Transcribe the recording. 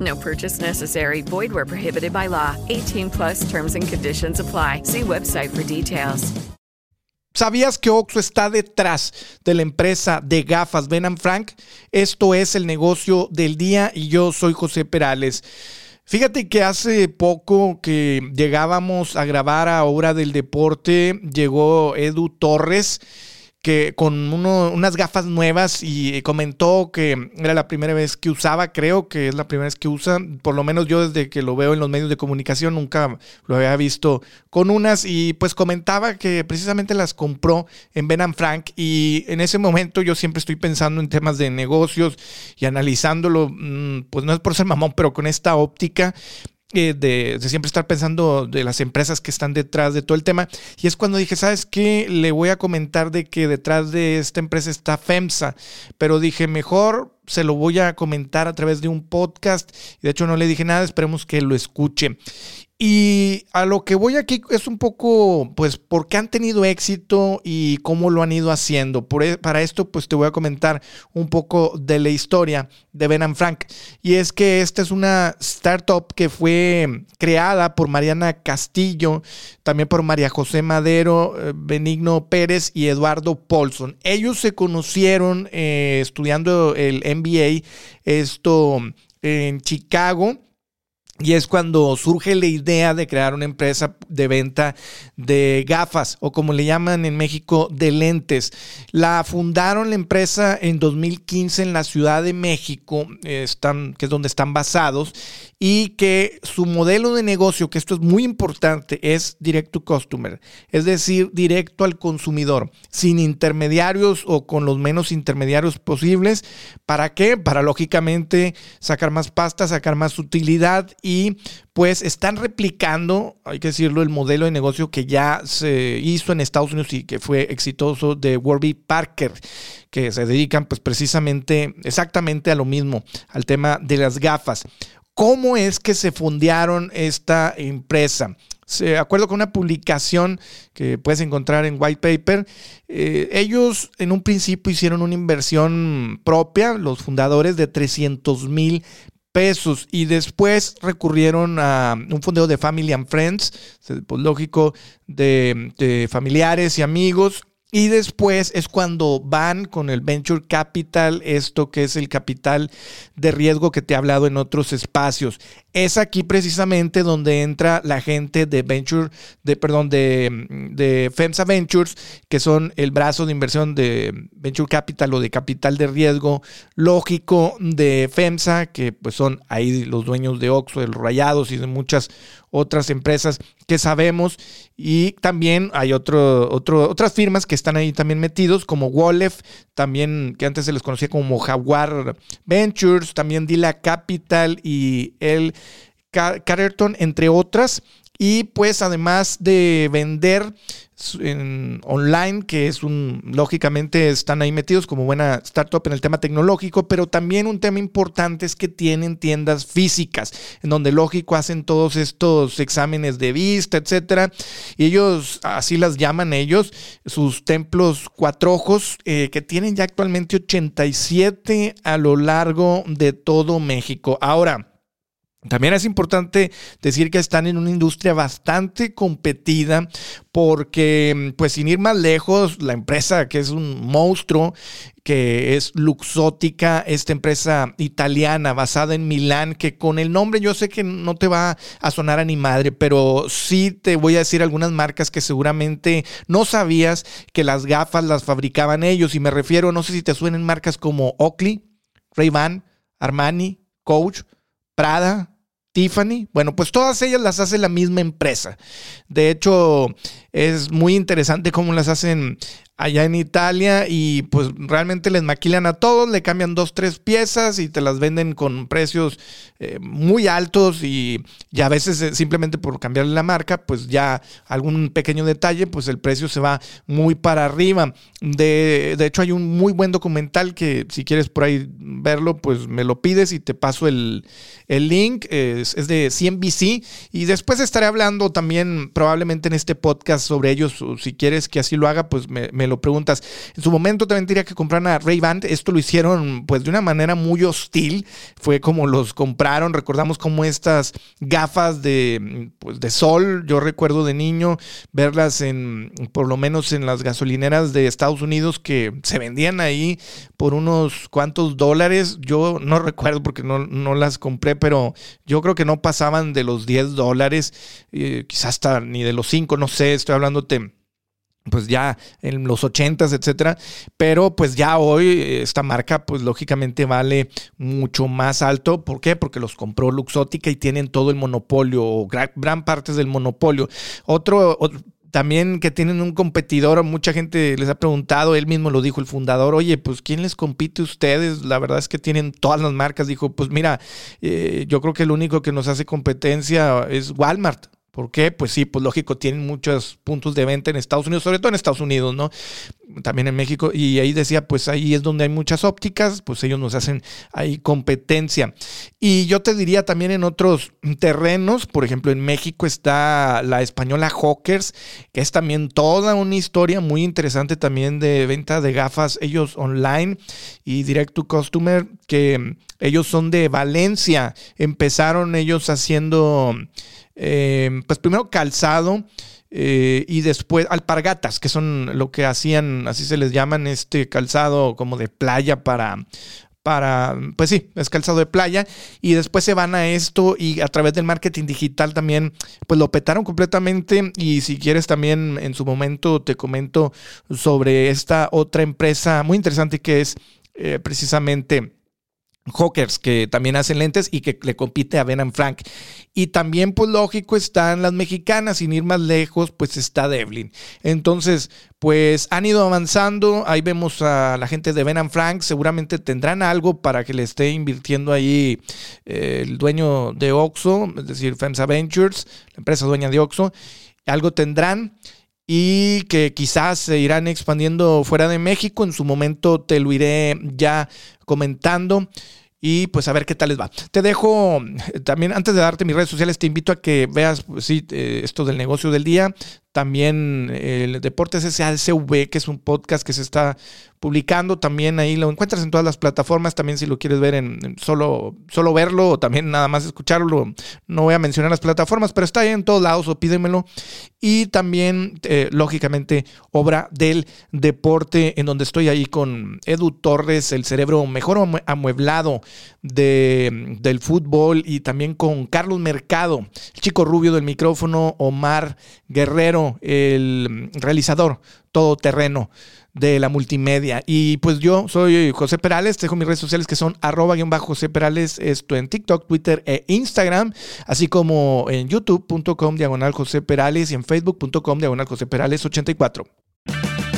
No purchase necessary. Void where prohibited by law. 18 plus terms and conditions apply. See website for details. ¿Sabías que Oxxo está detrás de la empresa de gafas Ben Frank? Esto es el negocio del día y yo soy José Perales. Fíjate que hace poco que llegábamos a grabar a Hora del Deporte, llegó Edu Torres que con unas gafas nuevas y comentó que era la primera vez que usaba, creo que es la primera vez que usa, por lo menos yo desde que lo veo en los medios de comunicación nunca lo había visto con unas y pues comentaba que precisamente las compró en Ben Frank y en ese momento yo siempre estoy pensando en temas de negocios y analizándolo, mm, pues no es por ser mamón, pero con esta óptica eh, de, siempre estar pensando de las empresas que están detrás de todo el tema. Y es cuando dije, ¿sabes qué? Le voy a comentar de que detrás de esta empresa está FEMSA. Pero dije, mejor se lo voy a comentar a través de un podcast. Y de hecho no le dije nada, esperemos que lo escuche. Y a lo que voy aquí es un poco, pues, por qué han tenido éxito y cómo lo han ido haciendo. Por, e, para esto, pues, te voy a comentar un poco de la historia de Ben Frank. Y es que esta es una startup que fue creada por Mariana Castillo, también por María José Madero, eh, Benigno Pérez y Eduardo Paulson. Ellos se conocieron eh, estudiando el MBA, esto en Chicago y es cuando surge la idea de crear una empresa de venta de gafas o como le llaman en México, de lentes. La fundaron la empresa en 2015 en la Ciudad de México, están, que es donde están basados, y que su modelo de negocio, que esto es muy importante, es direct to customer, es decir, directo al consumidor, sin intermediarios o con los menos intermediarios posibles. ¿Para qué? Para lógicamente sacar más pasta, sacar más utilidad pues están replicando, hay que decirlo, el modelo de negocio que ya se hizo en Estados Unidos y que fue exitoso de Warby Parker, que se dedican pues precisamente exactamente a lo mismo, al tema de las gafas. ¿Cómo es que se fundaron esta empresa? Se acuerdo con una publicación que puedes encontrar en White Paper. Eh, ellos en un principio hicieron una inversión propia, los fundadores, de 300 mil pesos. Y después recurrieron a un fondeo de Family and Friends, pues lógico, de familiares y amigos y después es cuando van con el venture capital, esto que es el capital de riesgo que te he hablado en otros espacios. Es aquí precisamente donde entra la gente de venture, de perdón, de, de FEMSA Ventures, que son el brazo de inversión de venture capital o de capital de riesgo lógico de FEMSA, que pues son ahí los dueños de Oxxo, de los Rayados y de muchas otras empresas que sabemos y también hay otro, otras firmas que están ahí también metidos como Wallef, también que antes se les conocía como Jaguar Ventures, también Dila Capital y el Carterton, entre otras. Y pues además de vender online, que es un, lógicamente están ahí metidos como buena startup en el tema tecnológico, pero también un tema importante es que tienen tiendas físicas, en donde lógico hacen todos estos exámenes de vista, etcétera, y ellos, así las llaman ellos, sus templos cuatro ojos, eh, que tienen ya actualmente 87 a lo largo de todo México. Ahora, También es importante decir que están en una industria bastante competida porque, pues sin ir más lejos, la empresa que es un monstruo, que es Luxótica, esta empresa italiana basada en Milán, que con el nombre yo sé que no te va a sonar a ni madre, pero sí te voy a decir algunas marcas que seguramente no sabías que las gafas las fabricaban ellos, y me refiero, no sé si te suenen marcas como Oakley, Ray-Ban, Armani, Coach, Prada, Tiffany. Bueno, pues todas ellas las hace la misma empresa. De hecho, es muy interesante cómo las hacen allá en Italia y pues realmente les maquilan a todos, le cambian dos, tres piezas y te las venden con precios eh, muy altos y, ya a veces eh, simplemente por cambiarle la marca, pues ya algún pequeño detalle, pues el precio se va muy para arriba. De, de hecho hay un muy buen documental que si quieres por ahí verlo, pues me lo pides y te paso el, el link, es, es de CNBC y después estaré hablando también probablemente en este podcast sobre ellos, si quieres que así lo haga, pues me, me lo preguntas. En su momento también diría que compraron a Ray-Ban. Esto lo hicieron pues de una manera muy hostil. Fue como los compraron. Recordamos como estas gafas de, pues, de sol. Yo recuerdo de niño verlas en, por lo menos en las gasolineras de Estados Unidos que se vendían ahí por unos cuantos dólares. Yo no recuerdo porque no, no las compré, pero yo creo que no pasaban de los 10 dólares. Eh, quizás hasta ni de los 5, no sé. Estoy hablándote pues ya en los 80s, etcétera, pero pues ya hoy esta marca pues lógicamente vale mucho más alto, ¿por qué? Porque los compró Luxótica y tienen todo el monopolio, gran, gran parte del monopolio. Otro, también que tienen un competidor, mucha gente les ha preguntado, él mismo lo dijo el fundador, oye, pues ¿quién les compite ustedes? La verdad es que tienen todas las marcas. Dijo, pues mira, eh, yo creo que el único que nos hace competencia es Walmart. ¿Por qué? Pues sí, pues lógico, tienen muchos puntos de venta en Estados Unidos, sobre todo en Estados Unidos, ¿no? También en México. Y ahí decía, pues ahí es donde hay muchas ópticas, pues ellos nos hacen ahí competencia. Y yo te diría también en otros terrenos, por ejemplo, en México está la española Hawkers, que es también toda una historia muy interesante también de venta de gafas, ellos online y direct to customer, que ellos son de Valencia. Empezaron ellos haciendo eh, pues primero calzado eh, y después alpargatas, que son lo que hacían, así se les llaman, este calzado como de playa para, para, pues sí, es calzado de playa. Y después se van a esto y a través del marketing digital también, pues lo petaron completamente. Y si quieres también en su momento te comento sobre esta otra empresa muy interesante que es eh, precisamente Hawkers, que también hacen lentes y que le compite a Ben Frank. Y también, pues lógico, están las mexicanas, sin ir más lejos, pues está Devlin. Entonces, pues han ido avanzando. Ahí vemos a la gente de Ben Frank. Seguramente tendrán algo para que le esté invirtiendo ahí eh, el dueño de Oxo, es decir, FEMSA Ventures, la empresa dueña de Oxo. Algo tendrán y que quizás se irán expandiendo fuera de México. En su momento te lo iré ya comentando y pues a ver qué tal les va. Te dejo también, antes de darte mis redes sociales, te invito a que veas pues, eh, esto del negocio del día. También el Deportes SASV, que es un podcast que se está publicando. También ahí lo encuentras en todas las plataformas. También si lo quieres ver en, solo, solo verlo o también nada más escucharlo. No voy a mencionar las plataformas, pero está ahí en todos lados o pídemelo. Y también, eh, lógicamente, obra del deporte, en donde estoy ahí con Edu Torres, el cerebro mejor amueblado de, del fútbol. Y también con Carlos Mercado, el chico rubio del micrófono, Omar Guerrero, el realizador todoterreno de la multimedia. Y pues yo soy José Perales, dejo mis redes sociales que son arroba guion bajo José Perales, esto en TikTok, Twitter e Instagram, así como en youtube.com diagonal José Perales y en facebook.com diagonal José Perales 84.